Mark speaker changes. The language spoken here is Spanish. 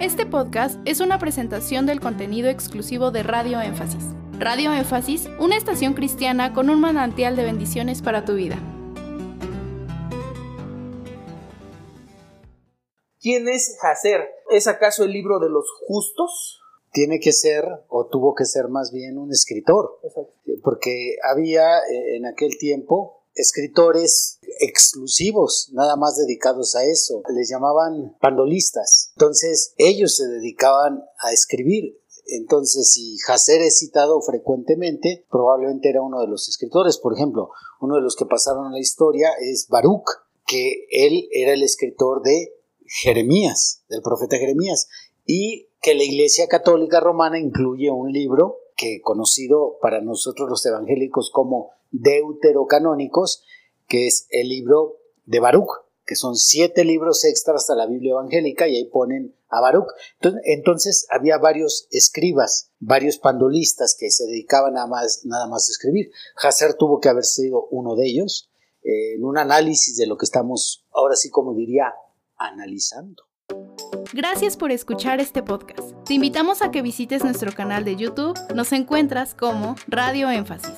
Speaker 1: Este podcast es una presentación del contenido exclusivo de Radio Énfasis. Radio Énfasis, una estación cristiana con un manantial de bendiciones para tu vida.
Speaker 2: ¿Quién es Hacer? ¿Es acaso el libro de los justos?
Speaker 3: Tiene que ser, o tuvo que ser más bien, un escritor. Porque había eh, en aquel tiempo escritores exclusivos, nada más dedicados a eso. Les llamaban pandolistas. Entonces, ellos se dedicaban a escribir. Entonces, si Hacer es citado frecuentemente, probablemente era uno de los escritores. Por ejemplo, uno de los que pasaron a la historia es Baruch, que él era el escritor de Jeremías, del profeta Jeremías, y que la Iglesia Católica Romana incluye un libro que conocido para nosotros los evangélicos como deuterocanónicos, que es el libro de Baruch, que son siete libros extras a la Biblia evangélica y ahí ponen a Baruch. Entonces, había varios escribas, varios pandolistas que se dedicaban a más, nada más a escribir. Hazer tuvo que haber sido uno de ellos eh, en un análisis de lo que estamos, ahora sí como diría, analizando.
Speaker 1: Gracias por escuchar este podcast. Te invitamos a que visites nuestro canal de YouTube. Nos encuentras como Radio Énfasis.